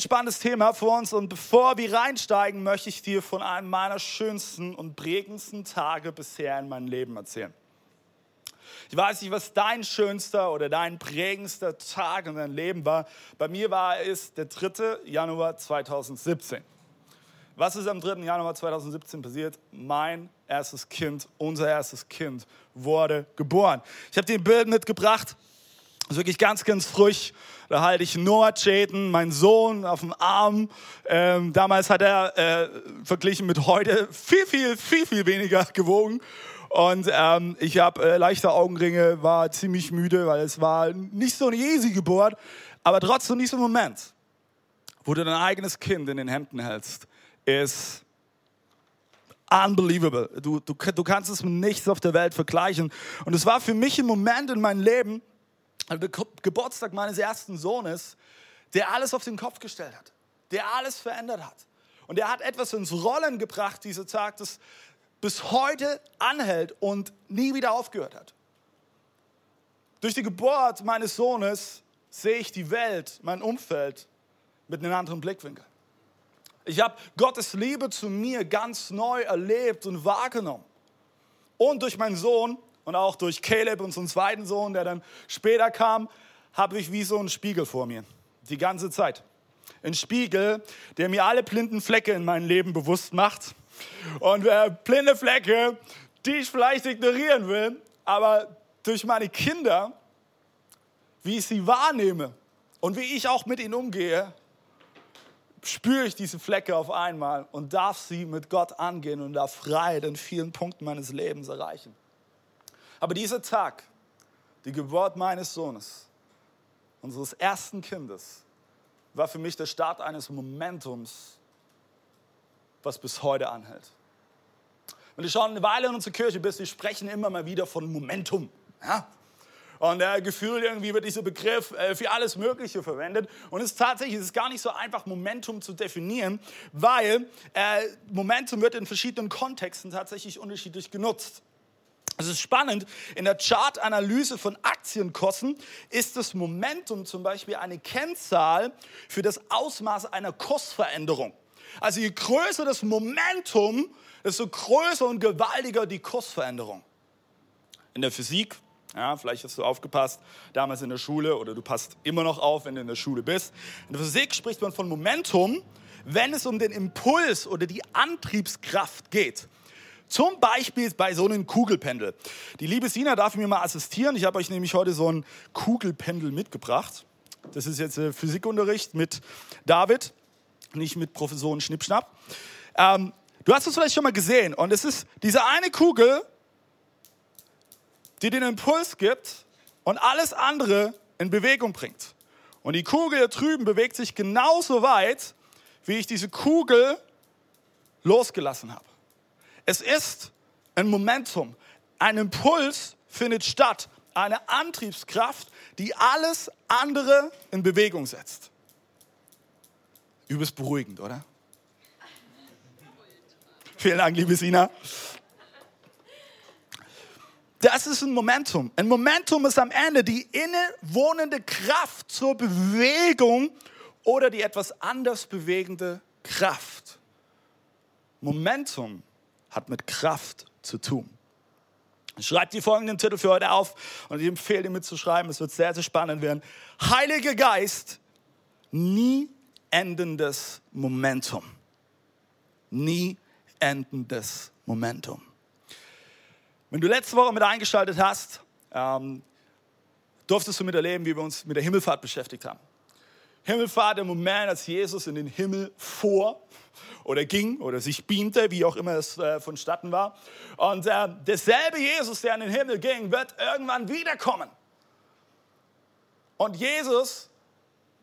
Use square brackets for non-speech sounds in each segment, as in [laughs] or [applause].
spannendes Thema vor uns und bevor wir reinsteigen, möchte ich dir von einem meiner schönsten und prägendsten Tage bisher in meinem Leben erzählen. Ich weiß nicht, was dein schönster oder dein prägendster Tag in deinem Leben war. Bei mir war es der 3. Januar 2017. Was ist am 3. Januar 2017 passiert? Mein erstes Kind, unser erstes Kind wurde geboren. Ich habe dir ein Bild mitgebracht. Ist wirklich ganz, ganz frisch. Da halte ich Noah Jaden, mein Sohn, auf dem Arm. Ähm, damals hat er äh, verglichen mit heute viel, viel, viel, viel weniger gewogen. Und ähm, ich habe äh, leichte Augenringe, war ziemlich müde, weil es war nicht so eine easy Geburt, aber trotzdem ein Moment, wo du dein eigenes Kind in den Händen hältst, ist unbelievable. Du, du, du kannst es mit nichts auf der Welt vergleichen. Und es war für mich ein Moment in meinem Leben, der Ge- Geburtstag meines ersten Sohnes, der alles auf den Kopf gestellt hat, der alles verändert hat. Und er hat etwas ins Rollen gebracht, dieser Tag, das bis heute anhält und nie wieder aufgehört hat. Durch die Geburt meines Sohnes sehe ich die Welt, mein Umfeld mit einem anderen Blickwinkel. Ich habe Gottes Liebe zu mir ganz neu erlebt und wahrgenommen. Und durch meinen Sohn und auch durch Caleb, unseren zweiten Sohn, der dann später kam, habe ich wie so einen Spiegel vor mir. Die ganze Zeit. Ein Spiegel, der mir alle blinden Flecke in meinem Leben bewusst macht. Und äh, blinde Flecke, die ich vielleicht ignorieren will, aber durch meine Kinder, wie ich sie wahrnehme und wie ich auch mit ihnen umgehe, spüre ich diese Flecke auf einmal und darf sie mit Gott angehen und darf Freiheit in vielen Punkten meines Lebens erreichen. Aber dieser Tag, die Geburt meines Sohnes, unseres ersten Kindes, war für mich der Start eines Momentums, was bis heute anhält. Wenn du schon eine Weile in unserer Kirche bist, wir sprechen immer mal wieder von Momentum. Ja? Und äh, gefühlt irgendwie wird dieser Begriff äh, für alles Mögliche verwendet. Und es ist tatsächlich es ist gar nicht so einfach, Momentum zu definieren, weil äh, Momentum wird in verschiedenen Kontexten tatsächlich unterschiedlich genutzt. Es ist spannend, in der Chartanalyse von Aktienkursen ist das Momentum zum Beispiel eine Kennzahl für das Ausmaß einer Kursveränderung. Also je größer das Momentum, desto größer und gewaltiger die Kursveränderung. In der Physik, ja, vielleicht hast du aufgepasst, damals in der Schule oder du passt immer noch auf, wenn du in der Schule bist. In der Physik spricht man von Momentum, wenn es um den Impuls oder die Antriebskraft geht. Zum Beispiel bei so einem Kugelpendel. Die liebe Sina darf mir mal assistieren. Ich habe euch nämlich heute so ein Kugelpendel mitgebracht. Das ist jetzt äh, Physikunterricht mit David, nicht mit Professoren Schnippschnapp. Ähm, du hast es vielleicht schon mal gesehen. Und es ist diese eine Kugel, die den Impuls gibt und alles andere in Bewegung bringt. Und die Kugel hier drüben bewegt sich genauso weit, wie ich diese Kugel losgelassen habe. Es ist ein Momentum. Ein Impuls findet statt. Eine Antriebskraft, die alles andere in Bewegung setzt. Übelst beruhigend, oder? Vielen Dank, liebe Sina. Das ist ein Momentum. Ein Momentum ist am Ende die innewohnende Kraft zur Bewegung oder die etwas anders bewegende Kraft. Momentum hat mit Kraft zu tun. Schreibt die folgenden Titel für heute auf und ich empfehle dir mitzuschreiben. Es wird sehr, sehr spannend werden. Heiliger Geist, nie endendes Momentum. Nie endendes Momentum. Wenn du letzte Woche mit eingeschaltet hast, ähm, durftest du miterleben, wie wir uns mit der Himmelfahrt beschäftigt haben. Himmelfahrt, der Moment, als Jesus in den Himmel fuhr oder ging oder sich beamte, wie auch immer es äh, vonstatten war. Und äh, derselbe Jesus, der in den Himmel ging, wird irgendwann wiederkommen. Und Jesus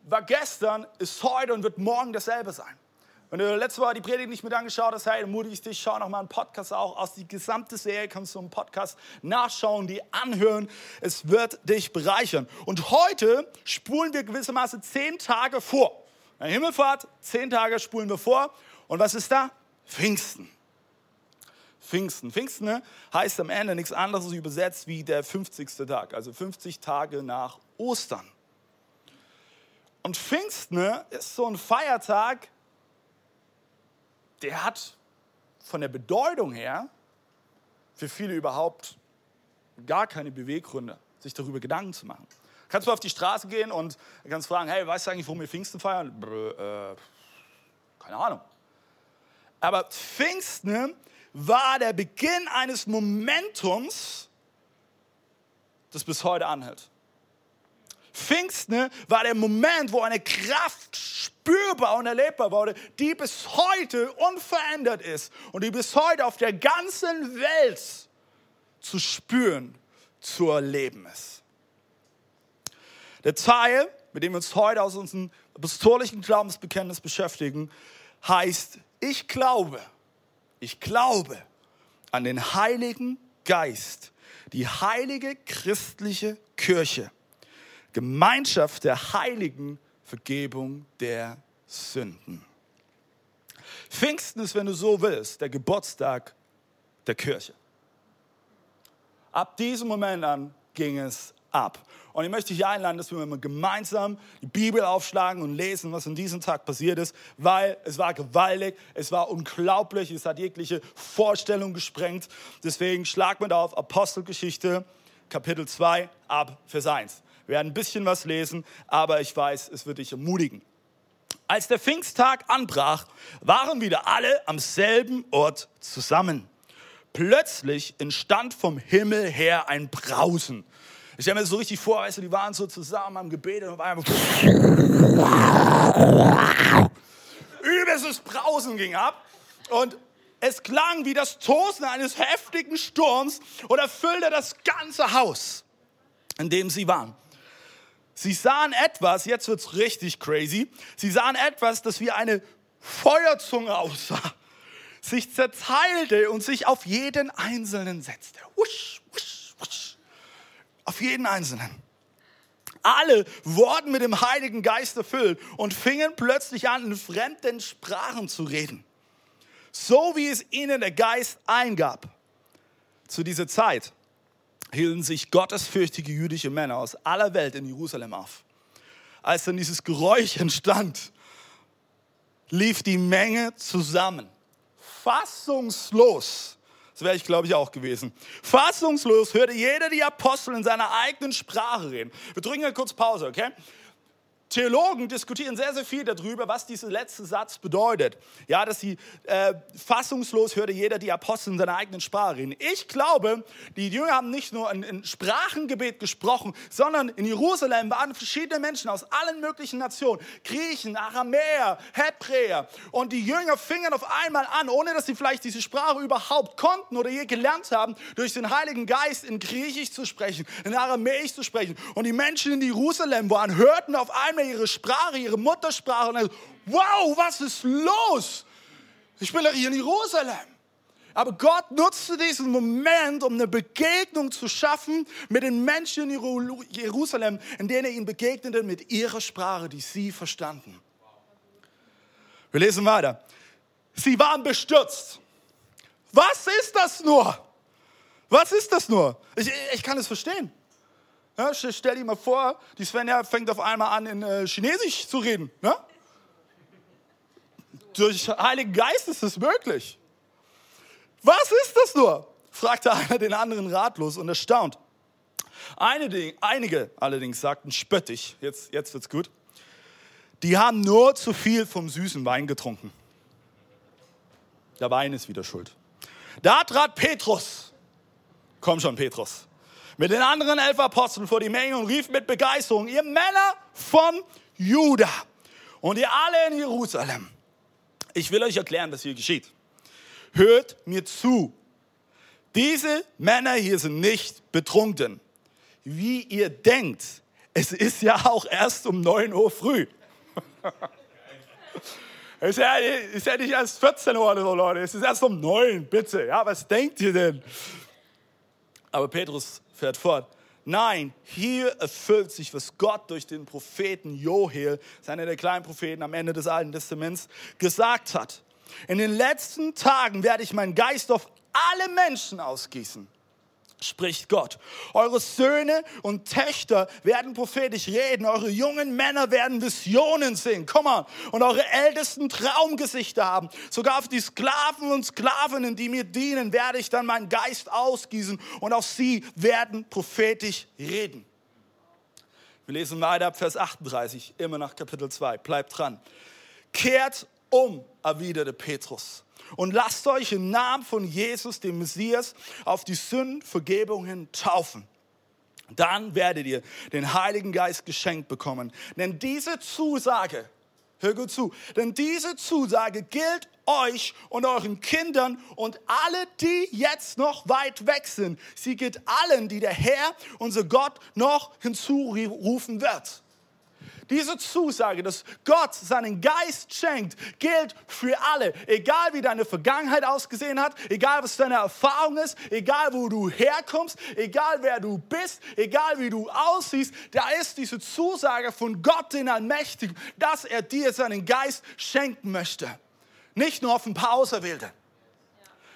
war gestern, ist heute und wird morgen dasselbe sein. Wenn du letzte Woche die Predigt nicht mit angeschaut hast, hey, ich dich, schau noch mal einen Podcast auch aus. Die gesamte Serie kannst du im Podcast nachschauen, die anhören. Es wird dich bereichern. Und heute spulen wir gewissermaßen zehn Tage vor. Eine Himmelfahrt, zehn Tage spulen wir vor. Und was ist da? Pfingsten. Pfingsten. Pfingsten ne, heißt am Ende nichts anderes übersetzt wie der 50. Tag, also 50 Tage nach Ostern. Und Pfingsten ne, ist so ein Feiertag, der hat von der Bedeutung her für viele überhaupt gar keine Beweggründe, sich darüber Gedanken zu machen. Kannst du auf die Straße gehen und kannst fragen, hey, weißt du eigentlich, warum wir Pfingsten feiern? Brr, äh, keine Ahnung. Aber Pfingsten war der Beginn eines Momentums, das bis heute anhält. Pfingsten war der Moment, wo eine Kraft spürbar und erlebbar wurde, die bis heute unverändert ist und die bis heute auf der ganzen Welt zu spüren, zu erleben ist. Der Teil, mit dem wir uns heute aus unserem apostolischen Glaubensbekenntnis beschäftigen, heißt, ich glaube, ich glaube an den Heiligen Geist, die heilige christliche Kirche Gemeinschaft der Heiligen, Vergebung der Sünden. Pfingsten ist, wenn du so willst, der Geburtstag der Kirche. Ab diesem Moment an ging es ab. Und ich möchte dich einladen, dass wir mal gemeinsam die Bibel aufschlagen und lesen, was an diesem Tag passiert ist, weil es war gewaltig, es war unglaublich, es hat jegliche Vorstellung gesprengt. Deswegen schlag da auf Apostelgeschichte, Kapitel 2, ab Vers 1. Wir werden ein bisschen was lesen, aber ich weiß, es wird dich ermutigen. Als der Pfingsttag anbrach, waren wieder alle am selben Ort zusammen. Plötzlich entstand vom Himmel her ein Brausen. Ich stelle mir das so richtig vor, weißt du, die waren so zusammen am Gebet und auf einmal übelstes Brausen ging ab und es klang wie das Tosen eines heftigen Sturms und erfüllte das ganze Haus, in dem sie waren. Sie sahen etwas, jetzt wird es richtig crazy, sie sahen etwas, das wie eine Feuerzunge aussah, sich zerteilte und sich auf jeden Einzelnen setzte. Wusch, wusch. Auf jeden Einzelnen. Alle wurden mit dem Heiligen Geist erfüllt und fingen plötzlich an, in fremden Sprachen zu reden. So wie es ihnen der Geist eingab. Zu dieser Zeit hielten sich gottesfürchtige jüdische Männer aus aller Welt in Jerusalem auf. Als dann dieses Geräusch entstand, lief die Menge zusammen, fassungslos. Das wäre ich, glaube ich, auch gewesen. Fassungslos hörte jeder die Apostel in seiner eigenen Sprache reden. Wir drücken hier kurz Pause, okay? Theologen diskutieren sehr, sehr viel darüber, was dieser letzte Satz bedeutet. Ja, dass sie äh, fassungslos hörte jeder die Apostel in seiner eigenen Sprache reden. Ich glaube, die Jünger haben nicht nur ein, ein Sprachengebet gesprochen, sondern in Jerusalem waren verschiedene Menschen aus allen möglichen Nationen. Griechen, Aramäer, Hebräer. Und die Jünger fingen auf einmal an, ohne dass sie vielleicht diese Sprache überhaupt konnten oder je gelernt haben, durch den Heiligen Geist in Griechisch zu sprechen, in Aramäisch zu sprechen. Und die Menschen in Jerusalem waren, hörten auf einmal ihre Sprache, ihre Muttersprache und dann, wow, was ist los? Ich bin doch hier in Jerusalem. Aber Gott nutzte diesen Moment, um eine Begegnung zu schaffen mit den Menschen in Jerusalem, in denen er ihnen begegnete mit ihrer Sprache, die sie verstanden. Wir lesen weiter. Sie waren bestürzt. Was ist das nur? Was ist das nur? Ich, ich kann es verstehen. Ja, stell dir mal vor, die Svenja fängt auf einmal an, in äh, Chinesisch zu reden. Ne? Durch Heiligen Geist ist es möglich. Was ist das nur? fragte einer den anderen ratlos und erstaunt. Einige, allerdings sagten spöttisch, jetzt, jetzt wird's gut, die haben nur zu viel vom süßen Wein getrunken. Der Wein ist wieder schuld. Da trat Petrus. Komm schon, Petrus mit den anderen elf Aposteln vor die Menge und rief mit Begeisterung, ihr Männer von Juda und ihr alle in Jerusalem. Ich will euch erklären, was hier geschieht. Hört mir zu. Diese Männer hier sind nicht betrunken. Wie ihr denkt, es ist ja auch erst um 9 Uhr früh. [laughs] ja, ist ja nicht erst 14 Uhr oder so, Leute. Es ist erst um 9, bitte. Ja, was denkt ihr denn? Aber Petrus fährt fort. Nein, hier erfüllt sich, was Gott durch den Propheten Joel, einer der kleinen Propheten am Ende des Alten Testaments, gesagt hat. In den letzten Tagen werde ich meinen Geist auf alle Menschen ausgießen spricht Gott. Eure Söhne und Töchter werden prophetisch reden. Eure jungen Männer werden Visionen sehen. Komm mal. Und eure Ältesten Traumgesichter haben. Sogar auf die Sklaven und Sklavinnen, die mir dienen, werde ich dann meinen Geist ausgießen. Und auch sie werden prophetisch reden. Wir lesen weiter ab Vers 38, immer nach Kapitel 2. Bleibt dran. Kehrt um, erwiderte Petrus und lasst euch im Namen von Jesus, dem Messias, auf die Sündenvergebung taufen. Dann werdet ihr den Heiligen Geist geschenkt bekommen. Denn diese Zusage, hör gut zu, denn diese Zusage gilt euch und euren Kindern und alle, die jetzt noch weit weg sind. Sie gilt allen, die der Herr, unser Gott, noch hinzurufen wird. Diese Zusage, dass Gott seinen Geist schenkt, gilt für alle. Egal wie deine Vergangenheit ausgesehen hat, egal was deine Erfahrung ist, egal wo du herkommst, egal wer du bist, egal wie du aussiehst, da ist diese Zusage von Gott, den Allmächtigen, dass er dir seinen Geist schenken möchte. Nicht nur auf ein paar Auserwählte.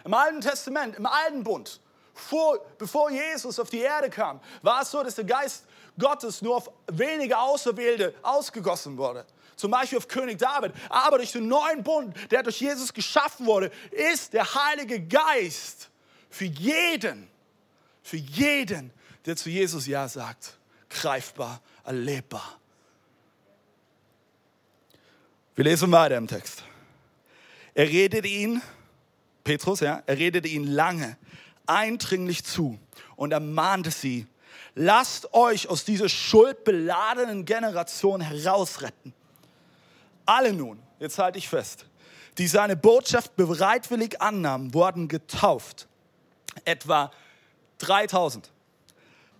Im Alten Testament, im Alten Bund, vor, bevor Jesus auf die Erde kam, war es so, dass der Geist Gottes nur auf wenige Auserwählte ausgegossen wurde. Zum Beispiel auf König David. Aber durch den neuen Bund, der durch Jesus geschaffen wurde, ist der Heilige Geist für jeden, für jeden, der zu Jesus Ja sagt, greifbar, erlebbar. Wir lesen weiter im Text. Er redete ihn, Petrus, ja, er redete ihn lange, eindringlich zu und ermahnte sie, lasst euch aus dieser schuldbeladenen Generation herausretten. Alle nun, jetzt halte ich fest, die seine Botschaft bereitwillig annahmen, wurden getauft. Etwa 3000.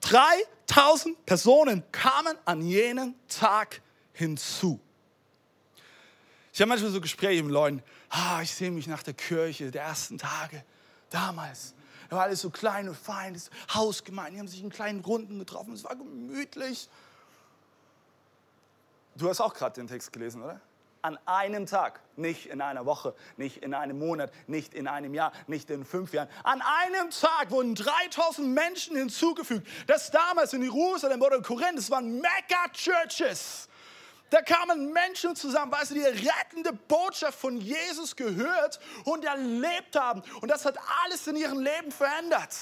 3000 Personen kamen an jenem Tag hinzu. Ich habe manchmal so Gespräche mit Leuten, ah, ich sehe mich nach der Kirche der ersten Tage, damals. War alles so klein und fein, das Hausgemeinde, die haben sich in kleinen Runden getroffen, es war gemütlich. Du hast auch gerade den Text gelesen, oder? An einem Tag, nicht in einer Woche, nicht in einem Monat, nicht in einem Jahr, nicht in fünf Jahren. An einem Tag wurden 3000 Menschen hinzugefügt. Das damals in Jerusalem oder in Korinth, das waren Mega-Churches. Da kamen Menschen zusammen, weißt du, die rettende Botschaft von Jesus gehört und erlebt haben. Und das hat alles in ihrem Leben verändert.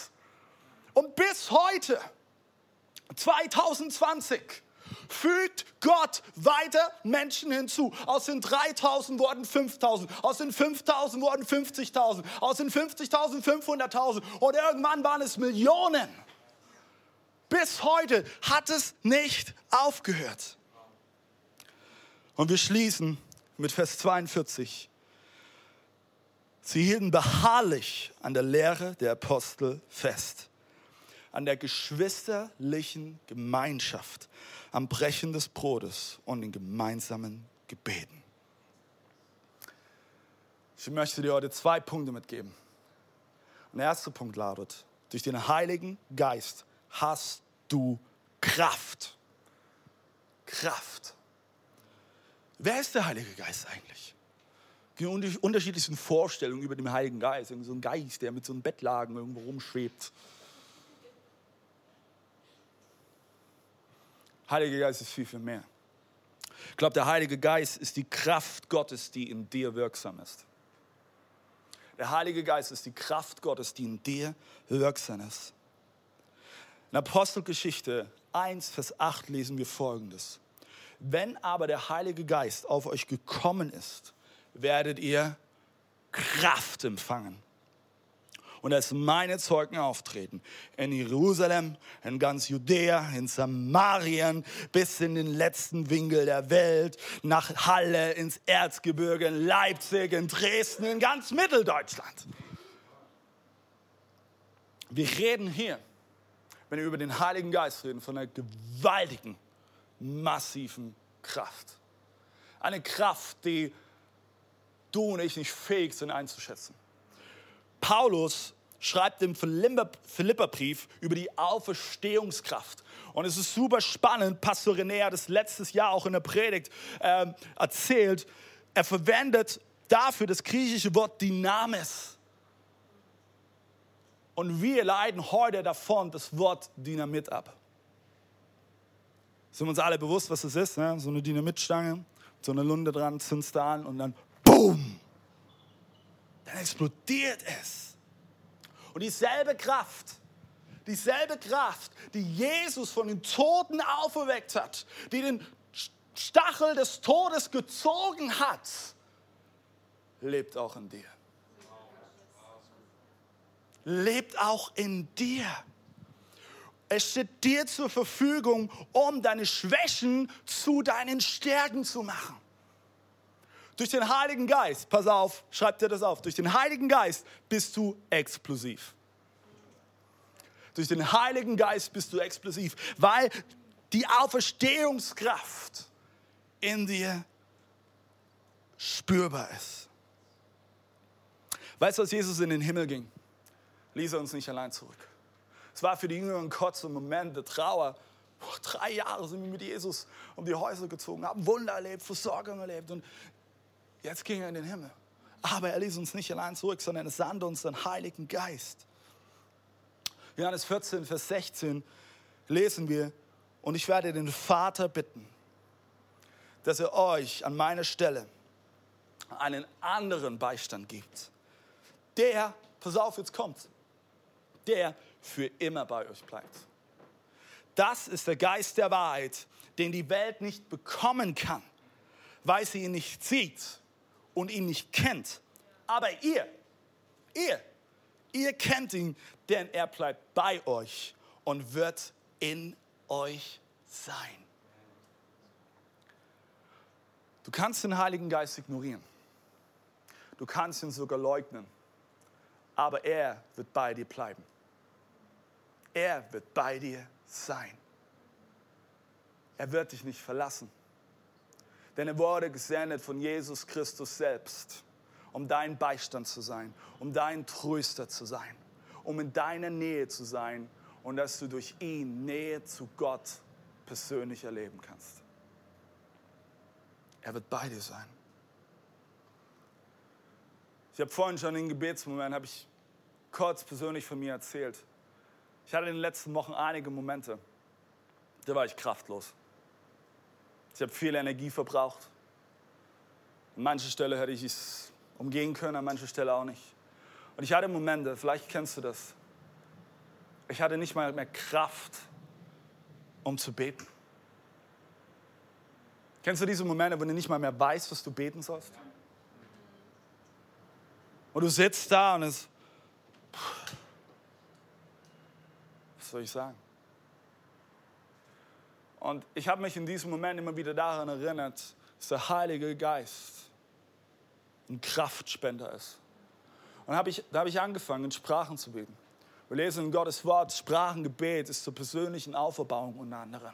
Und bis heute, 2020, fügt Gott weiter Menschen hinzu. Aus den 3000 wurden 5000, aus den 5000 wurden 50.000, aus den 50.000 500.000 und irgendwann waren es Millionen. Bis heute hat es nicht aufgehört. Und wir schließen mit Vers 42. Sie hielten beharrlich an der Lehre der Apostel fest, an der geschwisterlichen Gemeinschaft, am Brechen des Brotes und den gemeinsamen Gebeten. Ich möchte dir heute zwei Punkte mitgeben. Und der erste Punkt lautet, durch den Heiligen Geist hast du Kraft. Kraft. Wer ist der Heilige Geist eigentlich? Die unterschiedlichsten Vorstellungen über den Heiligen Geist. Irgendwie so ein Geist, der mit so einem Bettlagen irgendwo rumschwebt. Heiliger Geist ist viel, viel mehr. Ich glaube, der Heilige Geist ist die Kraft Gottes, die in dir wirksam ist. Der Heilige Geist ist die Kraft Gottes, die in dir wirksam ist. In Apostelgeschichte 1, Vers 8 lesen wir folgendes. Wenn aber der Heilige Geist auf euch gekommen ist, werdet ihr Kraft empfangen und als meine Zeugen auftreten. In Jerusalem, in ganz Judäa, in Samarien, bis in den letzten Winkel der Welt, nach Halle, ins Erzgebirge, in Leipzig, in Dresden, in ganz Mitteldeutschland. Wir reden hier, wenn wir über den Heiligen Geist reden, von einer gewaltigen massiven Kraft. Eine Kraft, die du und ich nicht fähig sind einzuschätzen. Paulus schreibt im Philipperbrief über die Auferstehungskraft. Und es ist super spannend. Pastor René hat es letztes Jahr auch in der Predigt äh, erzählt. Er verwendet dafür das griechische Wort Dynamis. Und wir leiden heute davon das Wort Dynamit ab. Sind wir uns alle bewusst, was das ist? Ne? So eine Dynamitstange, so eine Lunde dran, zündst da an und dann BOOM! Dann explodiert es. Und dieselbe Kraft, dieselbe Kraft, die Jesus von den Toten auferweckt hat, die den Stachel des Todes gezogen hat, lebt auch in dir. Lebt auch in dir. Es steht dir zur Verfügung, um deine Schwächen zu deinen Stärken zu machen. Durch den Heiligen Geist, pass auf, schreib dir das auf, durch den Heiligen Geist bist du explosiv. Durch den Heiligen Geist bist du explosiv, weil die Auferstehungskraft in dir spürbar ist. Weißt du, als Jesus in den Himmel ging, ließ er uns nicht allein zurück. Es war für die Jünger ein kurzer Moment der Trauer. Boah, drei Jahre sind wir mit Jesus um die Häuser gezogen, haben Wunder erlebt, Versorgung erlebt und jetzt ging er in den Himmel. Aber er ließ uns nicht allein zurück, sondern er sandte uns den Heiligen Geist. Johannes 14, Vers 16 lesen wir, und ich werde den Vater bitten, dass er euch an meiner Stelle einen anderen Beistand gibt. Der, pass auf, jetzt kommt, der für immer bei euch bleibt. Das ist der Geist der Wahrheit, den die Welt nicht bekommen kann, weil sie ihn nicht sieht und ihn nicht kennt. Aber ihr, ihr, ihr kennt ihn, denn er bleibt bei euch und wird in euch sein. Du kannst den Heiligen Geist ignorieren. Du kannst ihn sogar leugnen. Aber er wird bei dir bleiben. Er wird bei dir sein. Er wird dich nicht verlassen. Denn er wurde gesendet von Jesus Christus selbst, um dein Beistand zu sein, um dein Tröster zu sein, um in deiner Nähe zu sein und dass du durch ihn Nähe zu Gott persönlich erleben kannst. Er wird bei dir sein. Ich habe vorhin schon den Gebetsmoment, habe ich kurz persönlich von mir erzählt. Ich hatte in den letzten Wochen einige Momente, da war ich kraftlos. Ich habe viel Energie verbraucht. An mancher Stelle hätte ich es umgehen können, an mancher Stelle auch nicht. Und ich hatte Momente, vielleicht kennst du das. Ich hatte nicht mal mehr Kraft, um zu beten. Kennst du diese Momente, wo du nicht mal mehr weißt, was du beten sollst? Und du sitzt da und es. Was soll ich sagen? Und ich habe mich in diesem Moment immer wieder daran erinnert, dass der Heilige Geist ein Kraftspender ist. Und hab ich, da habe ich angefangen, in Sprachen zu beten. Wir lesen in Gottes Wort, Sprachengebet ist zur persönlichen Auferbauung unter anderem.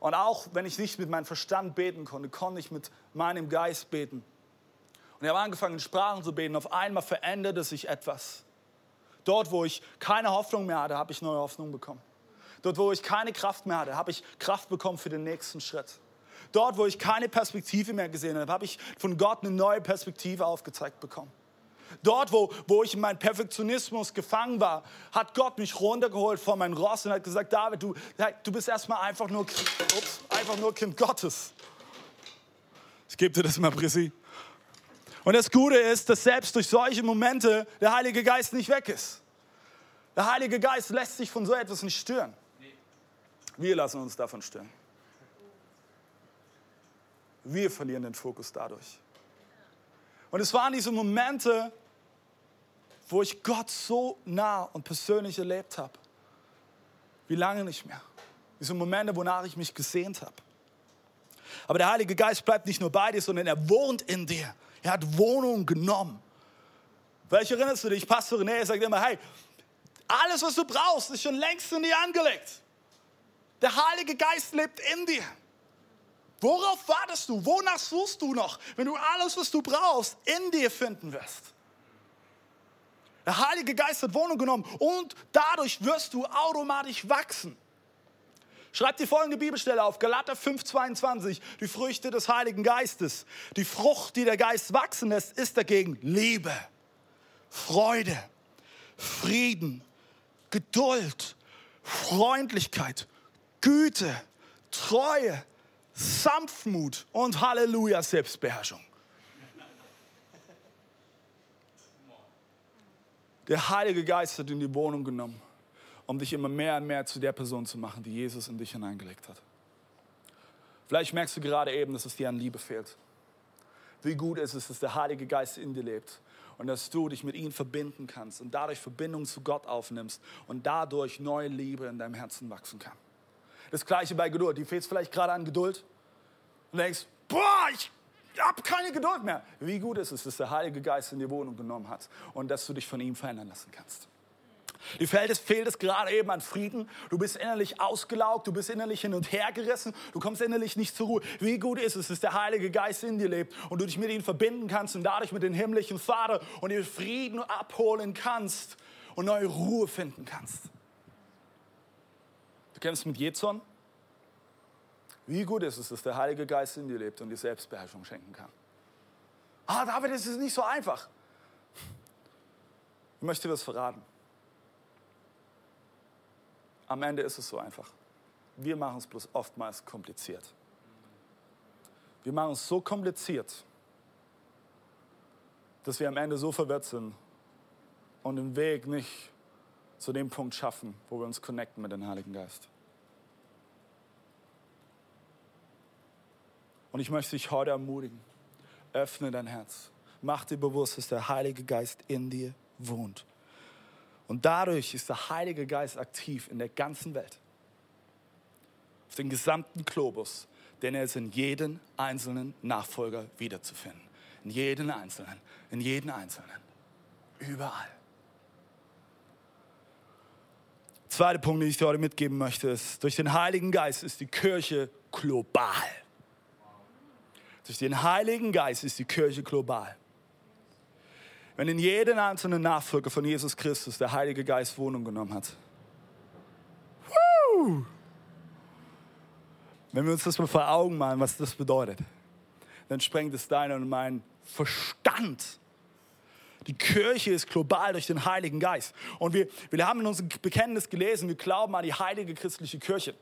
Und auch wenn ich nicht mit meinem Verstand beten konnte, konnte ich mit meinem Geist beten. Und ich habe angefangen, in Sprachen zu beten. Auf einmal veränderte sich etwas. Dort, wo ich keine Hoffnung mehr hatte, habe ich neue Hoffnung bekommen. Dort, wo ich keine Kraft mehr hatte, habe ich Kraft bekommen für den nächsten Schritt. Dort, wo ich keine Perspektive mehr gesehen habe, habe ich von Gott eine neue Perspektive aufgezeigt bekommen. Dort, wo, wo ich in meinem Perfektionismus gefangen war, hat Gott mich runtergeholt von meinem Ross und hat gesagt, David, du, du bist erstmal einfach nur, ups, einfach nur Kind Gottes. Ich gebe dir das mal, Prissi. Und das Gute ist, dass selbst durch solche Momente der Heilige Geist nicht weg ist. Der Heilige Geist lässt sich von so etwas nicht stören. Wir lassen uns davon stören. Wir verlieren den Fokus dadurch. Und es waren diese Momente, wo ich Gott so nah und persönlich erlebt habe. Wie lange nicht mehr. Diese Momente, wonach ich mich gesehnt habe. Aber der Heilige Geist bleibt nicht nur bei dir, sondern er wohnt in dir. Er hat Wohnung genommen. Vielleicht erinnerst du dich, Pastor René sagt immer, hey, alles, was du brauchst, ist schon längst in dir angelegt. Der Heilige Geist lebt in dir. Worauf wartest du? Wonach suchst du noch, wenn du alles, was du brauchst, in dir finden wirst? Der Heilige Geist hat Wohnung genommen und dadurch wirst du automatisch wachsen. Schreib die folgende Bibelstelle auf, Galater 5,22, die Früchte des Heiligen Geistes. Die Frucht, die der Geist wachsen lässt, ist dagegen Liebe, Freude, Frieden, Geduld, Freundlichkeit, Güte, Treue, Sanftmut und Halleluja, Selbstbeherrschung. Der Heilige Geist hat in die Wohnung genommen, um dich immer mehr und mehr zu der Person zu machen, die Jesus in dich hineingelegt hat. Vielleicht merkst du gerade eben, dass es dir an Liebe fehlt. Wie gut ist es, dass der Heilige Geist in dir lebt und dass du dich mit ihm verbinden kannst und dadurch Verbindung zu Gott aufnimmst und dadurch neue Liebe in deinem Herzen wachsen kann. Das gleiche bei Geduld. Die fehlt vielleicht gerade an Geduld und denkst, boah, ich habe keine Geduld mehr. Wie gut ist es, dass der Heilige Geist in die Wohnung genommen hat und dass du dich von ihm verändern lassen kannst. Dir fehlt es, fehlt es gerade eben an Frieden. Du bist innerlich ausgelaugt, du bist innerlich hin und her gerissen, du kommst innerlich nicht zur Ruhe. Wie gut ist es, dass der Heilige Geist in dir lebt und du dich mit ihm verbinden kannst und dadurch mit dem himmlischen Vater und dir Frieden abholen kannst und neue Ruhe finden kannst. Du kennst mit Jezon? Wie gut ist es, dass der Heilige Geist in dir lebt und dir Selbstbeherrschung schenken kann. Ah, David, es ist nicht so einfach. Ich möchte dir das verraten. Am Ende ist es so einfach. Wir machen es bloß oftmals kompliziert. Wir machen es so kompliziert, dass wir am Ende so verwirrt sind und den Weg nicht zu dem Punkt schaffen, wo wir uns connecten mit dem Heiligen Geist. Und ich möchte dich heute ermutigen, öffne dein Herz. Mach dir bewusst, dass der Heilige Geist in dir wohnt. Und dadurch ist der Heilige Geist aktiv in der ganzen Welt. Auf dem gesamten Globus. Denn er ist in jedem einzelnen Nachfolger wiederzufinden. In jedem einzelnen. In jedem einzelnen. Überall. Zweiter Punkt, den ich dir heute mitgeben möchte, ist, durch den Heiligen Geist ist die Kirche global. Durch den Heiligen Geist ist die Kirche global. Wenn in jedem einzelnen Nachfolger von Jesus Christus der Heilige Geist Wohnung genommen hat. Woo! Wenn wir uns das mal vor Augen malen, was das bedeutet, dann sprengt es deinen und meinen Verstand. Die Kirche ist global durch den Heiligen Geist. Und wir, wir haben in unserem Bekenntnis gelesen, wir glauben an die heilige christliche Kirche.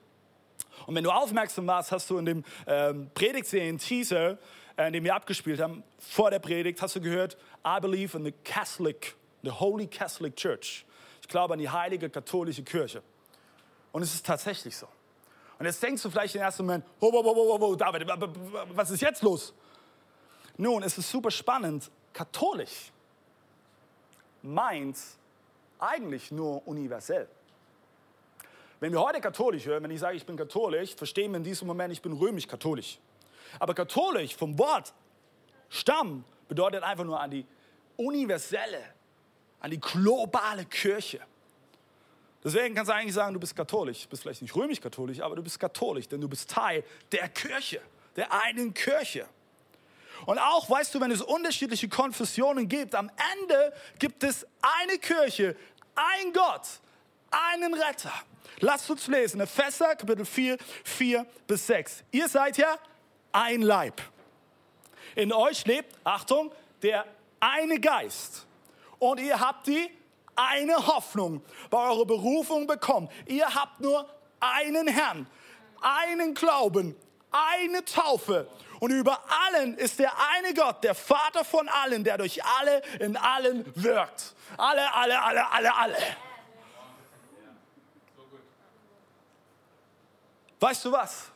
Und wenn du aufmerksam warst, hast du in dem ähm, Predigtserien-Teaser, äh, den wir abgespielt haben, vor der Predigt, hast du gehört, I believe in the Catholic, the Holy Catholic Church. Ich glaube an die heilige katholische Kirche. Und es ist tatsächlich so. Und jetzt denkst du vielleicht im ersten Moment, oh, oh, oh, oh, oh, David, was ist jetzt los? Nun, es ist super spannend. Katholisch meint eigentlich nur universell. Wenn wir heute katholisch hören, wenn ich sage, ich bin katholisch, verstehen wir in diesem Moment, ich bin römisch-katholisch. Aber katholisch vom Wort Stamm bedeutet einfach nur an die universelle, an die globale Kirche. Deswegen kannst du eigentlich sagen, du bist katholisch. Du bist vielleicht nicht römisch-katholisch, aber du bist katholisch, denn du bist Teil der Kirche, der einen Kirche. Und auch, weißt du, wenn es unterschiedliche Konfessionen gibt, am Ende gibt es eine Kirche, ein Gott, einen Retter. Lasst uns lesen, Epheser Kapitel 4, 4 bis 6. Ihr seid ja ein Leib. In euch lebt, Achtung, der eine Geist. Und ihr habt die eine Hoffnung bei eurer Berufung bekommen. Ihr habt nur einen Herrn, einen Glauben, eine Taufe. Und über allen ist der eine Gott, der Vater von allen, der durch alle in allen wirkt. Alle, alle, alle, alle, alle. Weißt du was?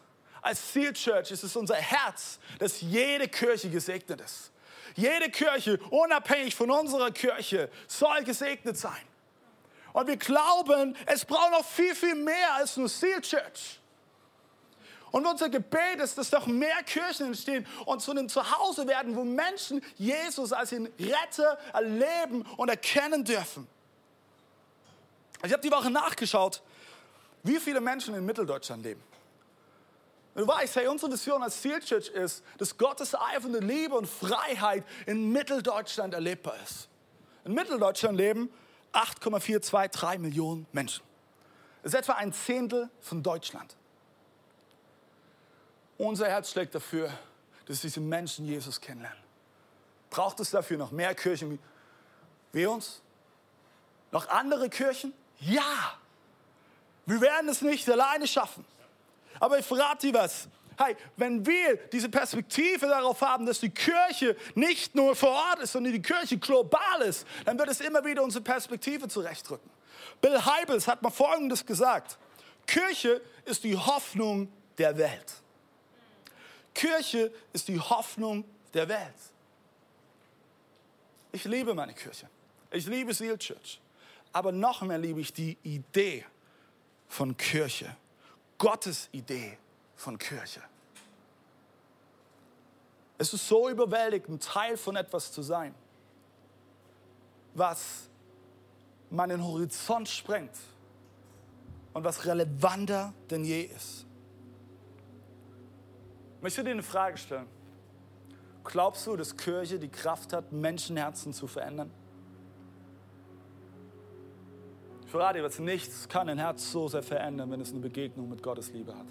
Als Seal Church ist es unser Herz, dass jede Kirche gesegnet ist. Jede Kirche, unabhängig von unserer Kirche, soll gesegnet sein. Und wir glauben, es braucht noch viel, viel mehr als nur Seal Church. Und unser Gebet ist, dass noch mehr Kirchen entstehen und zu einem Zuhause werden, wo Menschen Jesus als ihren Retter erleben und erkennen dürfen. Ich habe die Woche nachgeschaut, wie viele Menschen in Mitteldeutschland leben. Du weißt, hey, unsere Vision als Zielchurch ist, dass Gottes eifernde Liebe und Freiheit in Mitteldeutschland erlebbar ist. In Mitteldeutschland leben 8,423 Millionen Menschen. Das ist etwa ein Zehntel von Deutschland. Unser Herz schlägt dafür, dass diese Menschen Jesus kennenlernen. Braucht es dafür noch mehr Kirchen wie uns? Noch andere Kirchen? Ja. Wir werden es nicht alleine schaffen. Aber ich verrate dir was. Hey, wenn wir diese Perspektive darauf haben, dass die Kirche nicht nur vor Ort ist, sondern die Kirche global ist, dann wird es immer wieder unsere Perspektive zurechtrücken. Bill Heibels hat mal Folgendes gesagt. Kirche ist die Hoffnung der Welt. Kirche ist die Hoffnung der Welt. Ich liebe meine Kirche. Ich liebe Seal Church. Aber noch mehr liebe ich die Idee von Kirche. Gottes Idee von Kirche. Es ist so überwältigend, Teil von etwas zu sein, was meinen Horizont sprengt und was relevanter denn je ist. Ich möchte dir eine Frage stellen. Glaubst du, dass Kirche die Kraft hat, Menschenherzen zu verändern? Ich verrate dir was, nichts kann ein Herz so sehr verändern, wenn es eine Begegnung mit Gottes Liebe hat.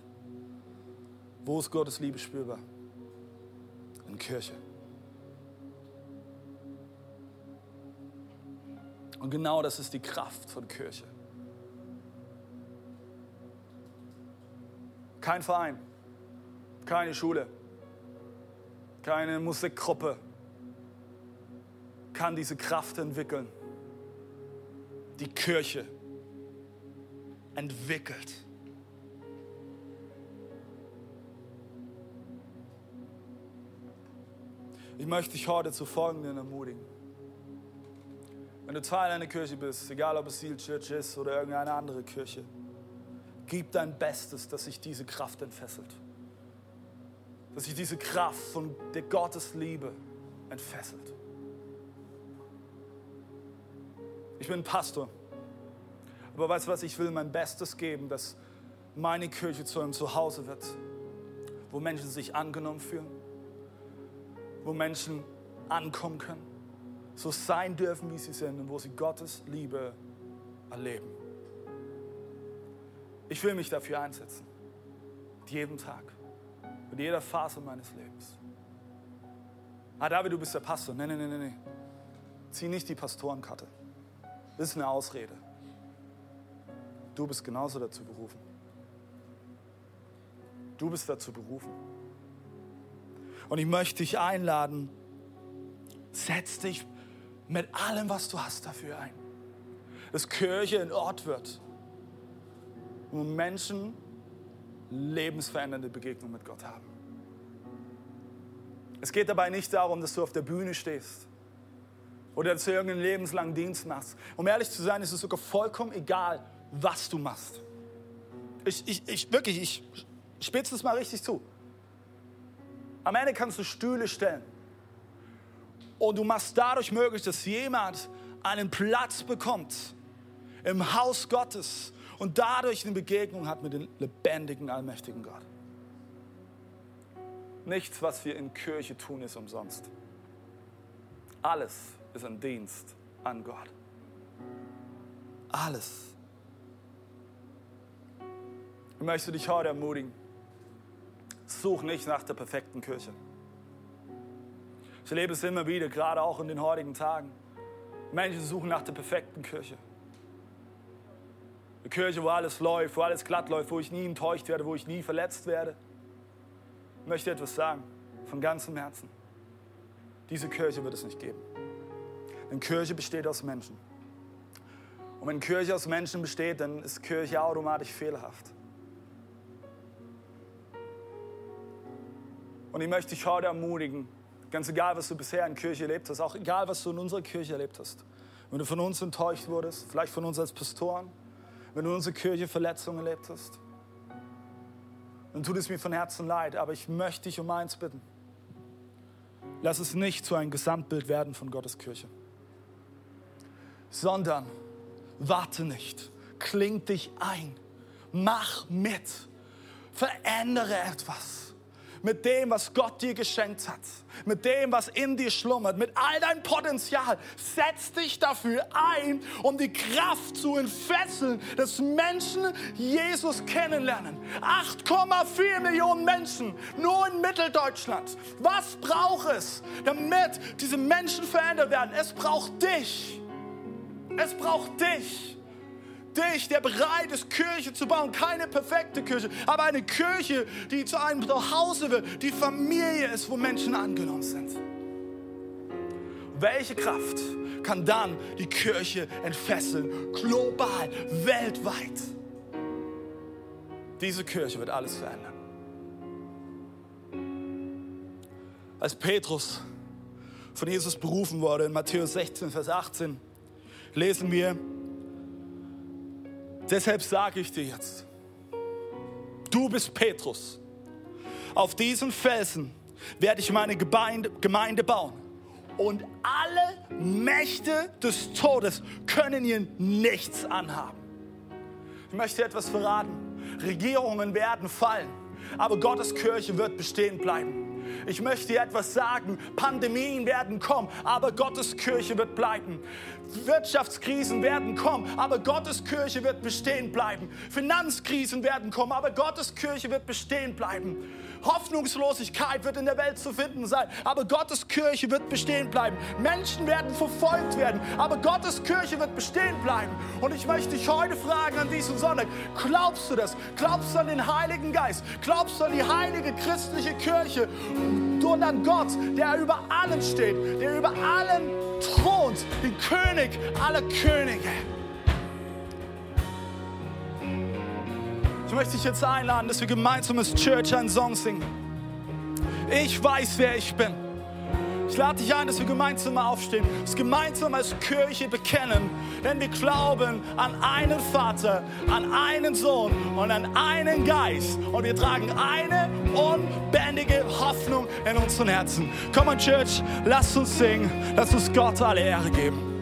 Wo ist Gottes Liebe spürbar? In Kirche. Und genau das ist die Kraft von Kirche. Kein Verein, keine Schule, keine Musikgruppe kann diese Kraft entwickeln. Die Kirche entwickelt. Ich möchte dich heute zu Folgendem ermutigen. Wenn du Teil einer Kirche bist, egal ob es Seal Church ist oder irgendeine andere Kirche, gib dein Bestes, dass sich diese Kraft entfesselt. Dass sich diese Kraft von der Gottes Liebe entfesselt. Ich bin Pastor. Aber weißt du was, ich will mein Bestes geben, dass meine Kirche zu einem Zuhause wird, wo Menschen sich angenommen fühlen, wo Menschen ankommen können, so sein dürfen, wie sie sind und wo sie Gottes Liebe erleben. Ich will mich dafür einsetzen. Jeden Tag. In jeder Phase meines Lebens. Ah, David, du bist der Pastor. Nein, nein, nein, nein. Zieh nicht die Pastorenkarte. Ist eine Ausrede. Du bist genauso dazu berufen. Du bist dazu berufen. Und ich möchte dich einladen, setz dich mit allem, was du hast, dafür ein. Dass Kirche ein Ort wird, wo Menschen lebensverändernde Begegnungen mit Gott haben. Es geht dabei nicht darum, dass du auf der Bühne stehst oder dass du irgendeinen lebenslangen Dienst machst. Um ehrlich zu sein, ist es sogar vollkommen egal, was du machst. Ich, ich, ich wirklich, ich spitze es mal richtig zu. Am Ende kannst du Stühle stellen. Und du machst dadurch möglich, dass jemand einen Platz bekommt im Haus Gottes und dadurch eine Begegnung hat mit dem lebendigen, allmächtigen Gott. Nichts, was wir in Kirche tun, ist umsonst. Alles ist ein Dienst an Gott. Alles. Ich möchte dich heute ermutigen. Such nicht nach der perfekten Kirche. Ich erlebe es immer wieder, gerade auch in den heutigen Tagen. Menschen suchen nach der perfekten Kirche. Eine Kirche, wo alles läuft, wo alles glatt läuft, wo ich nie enttäuscht werde, wo ich nie verletzt werde. Ich möchte etwas sagen, von ganzem Herzen. Diese Kirche wird es nicht geben. Denn Kirche besteht aus Menschen. Und wenn Kirche aus Menschen besteht, dann ist Kirche automatisch fehlerhaft. Und ich möchte dich heute ermutigen, ganz egal, was du bisher in Kirche erlebt hast, auch egal, was du in unserer Kirche erlebt hast, wenn du von uns enttäuscht wurdest, vielleicht von uns als Pastoren, wenn du in unserer Kirche Verletzungen erlebt hast, dann tut es mir von Herzen leid, aber ich möchte dich um eins bitten. Lass es nicht zu einem Gesamtbild werden von Gottes Kirche, sondern warte nicht, kling dich ein, mach mit Verändere etwas mit dem, was Gott dir geschenkt hat, mit dem, was in dir schlummert, mit all deinem Potenzial. Setz dich dafür ein, um die Kraft zu entfesseln, dass Menschen Jesus kennenlernen. 8,4 Millionen Menschen nur in Mitteldeutschland. Was braucht es, damit diese Menschen verändert werden? Es braucht dich. Es braucht dich dich, der bereit ist, Kirche zu bauen. Keine perfekte Kirche, aber eine Kirche, die zu einem Zuhause wird, die Familie ist, wo Menschen angenommen sind. Welche Kraft kann dann die Kirche entfesseln, global, weltweit? Diese Kirche wird alles verändern. Als Petrus von Jesus berufen wurde in Matthäus 16, Vers 18, lesen wir, Deshalb sage ich dir jetzt, du bist Petrus. Auf diesen Felsen werde ich meine Gemeinde, Gemeinde bauen. Und alle Mächte des Todes können ihr nichts anhaben. Ich möchte etwas verraten. Regierungen werden fallen, aber Gottes Kirche wird bestehen bleiben. Ich möchte dir etwas sagen. Pandemien werden kommen, aber Gottes Kirche wird bleiben. Wirtschaftskrisen werden kommen, aber Gottes Kirche wird bestehen bleiben. Finanzkrisen werden kommen, aber Gottes Kirche wird bestehen bleiben. Hoffnungslosigkeit wird in der Welt zu finden sein, aber Gottes Kirche wird bestehen bleiben. Menschen werden verfolgt werden, aber Gottes Kirche wird bestehen bleiben. Und ich möchte dich heute fragen an diesem Sonntag, glaubst du das? Glaubst du an den Heiligen Geist? Glaubst du an die heilige christliche Kirche? Und an Gott, der über allem steht, der über allem thront, den König aller Könige. Möchte dich jetzt einladen, dass wir gemeinsam als Church einen Song singen. Ich weiß, wer ich bin. Ich lade dich ein, dass wir gemeinsam mal aufstehen, dass gemeinsam als Kirche bekennen, denn wir glauben an einen Vater, an einen Sohn und an einen Geist und wir tragen eine unbändige Hoffnung in unseren Herzen. Komm on Church, lass uns singen, lass uns Gott alle Ehre geben.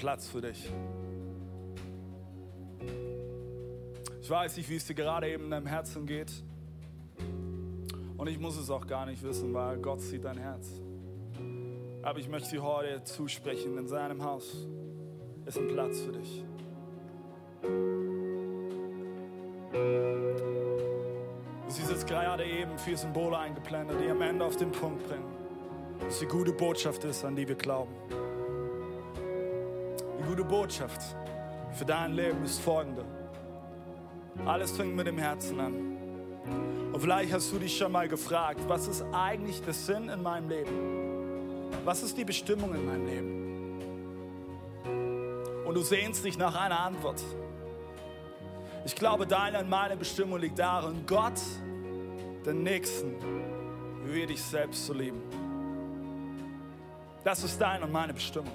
Platz für dich. Ich weiß nicht, wie es dir gerade eben in deinem Herzen geht. Und ich muss es auch gar nicht wissen, weil Gott sieht dein Herz. Aber ich möchte dir heute zusprechen, in seinem Haus ist ein Platz für dich. Du siehst jetzt gerade eben vier Symbole eingeblendet, die am Ende auf den Punkt bringen, dass die gute Botschaft ist, an die wir glauben. Die gute Botschaft für dein Leben ist folgende. Alles fängt mit dem Herzen an. Und vielleicht hast du dich schon mal gefragt, was ist eigentlich der Sinn in meinem Leben? Was ist die Bestimmung in meinem Leben? Und du sehnst dich nach einer Antwort. Ich glaube, deine und meine Bestimmung liegt darin, Gott, den Nächsten, wie dich selbst zu lieben. Das ist deine und meine Bestimmung.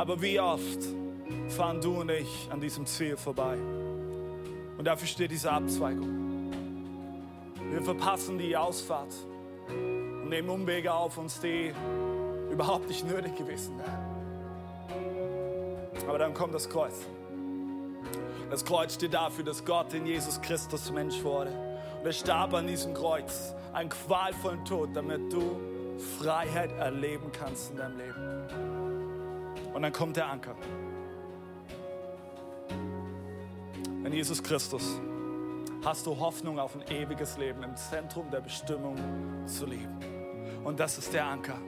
Aber wie oft fahren du und ich an diesem Ziel vorbei? Und dafür steht diese Abzweigung. Wir verpassen die Ausfahrt und nehmen Umwege auf uns, die überhaupt nicht nötig gewesen wären. Aber dann kommt das Kreuz. Das Kreuz steht dafür, dass Gott in Jesus Christus Mensch wurde. Und er starb an diesem Kreuz, einen qualvollen Tod, damit du Freiheit erleben kannst in deinem Leben. Und dann kommt der Anker. In Jesus Christus hast du Hoffnung auf ein ewiges Leben im Zentrum der Bestimmung zu leben. Und das ist der Anker.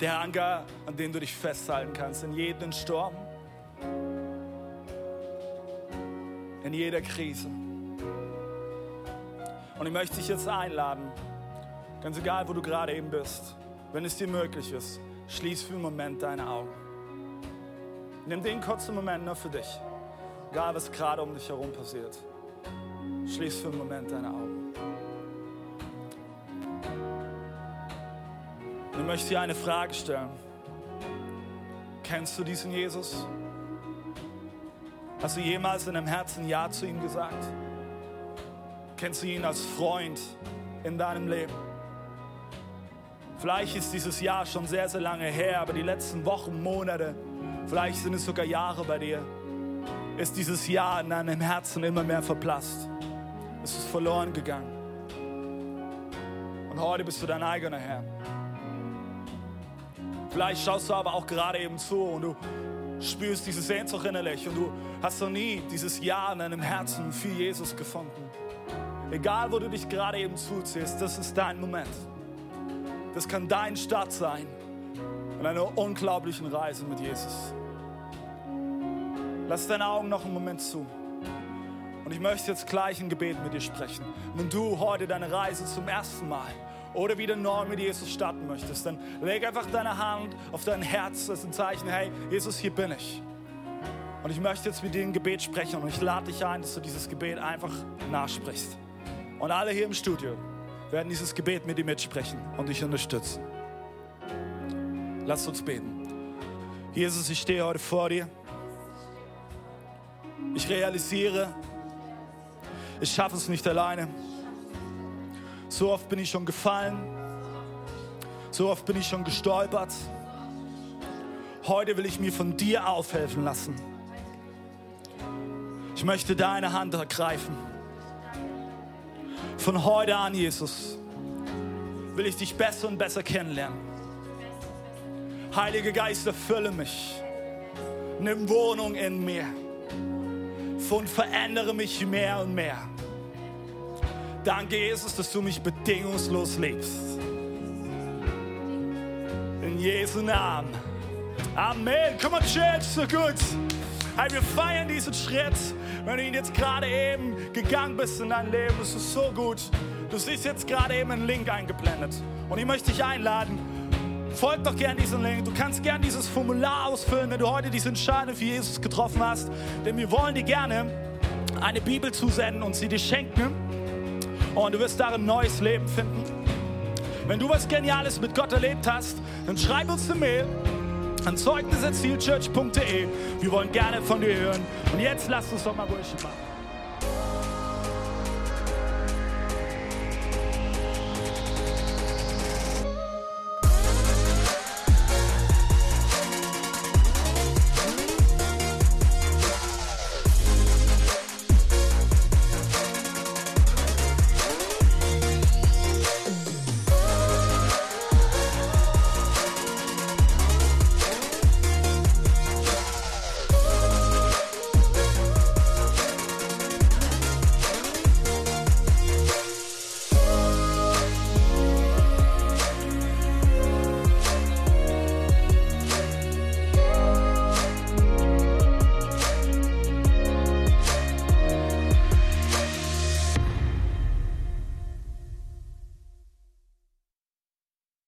Der Anker, an dem du dich festhalten kannst in jedem Sturm, in jeder Krise. Und ich möchte dich jetzt einladen, ganz egal, wo du gerade eben bist, wenn es dir möglich ist, schließ für einen Moment deine Augen. Nimm den kurzen Moment nur für dich, egal was gerade um dich herum passiert. Schließ für einen Moment deine Augen. Und ich möchte dir eine Frage stellen. Kennst du diesen Jesus? Hast du jemals in deinem Herzen Ja zu ihm gesagt? Kennst du ihn als Freund in deinem Leben? Vielleicht ist dieses Jahr schon sehr, sehr lange her, aber die letzten Wochen, Monate, vielleicht sind es sogar Jahre bei dir, ist dieses Jahr in deinem Herzen immer mehr verblasst. Es ist verloren gegangen. Und heute bist du dein eigener Herr. Vielleicht schaust du aber auch gerade eben zu und du spürst diese Sehnsucht innerlich und du hast noch nie dieses Ja in deinem Herzen für Jesus gefunden. Egal, wo du dich gerade eben zuziehst, das ist dein Moment. Das kann dein Start sein in einer unglaublichen Reise mit Jesus. Lass deine Augen noch einen Moment zu. Und ich möchte jetzt gleich ein Gebet mit dir sprechen. Wenn du heute deine Reise zum ersten Mal oder wieder neu mit Jesus starten möchtest, dann leg einfach deine Hand auf dein Herz. Ist ein Zeichen, hey, Jesus, hier bin ich. Und ich möchte jetzt mit dir ein Gebet sprechen und ich lade dich ein, dass du dieses Gebet einfach nachsprichst. Und alle hier im Studio werden dieses Gebet mit dir mitsprechen und dich unterstützen. Lass uns beten. Jesus, ich stehe heute vor dir. Ich realisiere, ich schaffe es nicht alleine. So oft bin ich schon gefallen. So oft bin ich schon gestolpert. Heute will ich mir von dir aufhelfen lassen. Ich möchte deine Hand ergreifen. Von heute an, Jesus, will ich dich besser und besser kennenlernen. Heiliger Geist, erfülle mich. Nimm Wohnung in mir. Und verändere mich mehr und mehr. Danke, Jesus, dass du mich bedingungslos liebst. In Jesu Namen. Amen. Komm on, Church, so gut. Hey, wir feiern diesen Schritt. Wenn du ihn jetzt gerade eben gegangen bist in dein Leben, ist es so gut. Du siehst jetzt gerade eben einen Link eingeblendet. Und ich möchte dich einladen, folg doch gern diesem Link. Du kannst gern dieses Formular ausfüllen, wenn du heute diese Entscheidung für Jesus getroffen hast. Denn wir wollen dir gerne eine Bibel zusenden und sie dir schenken. Und du wirst darin neues Leben finden. Wenn du was Geniales mit Gott erlebt hast, dann schreib uns eine Mail an zeugnis.zielchurch.de. Wir wollen gerne von dir hören. Und jetzt lasst uns doch mal Worship machen.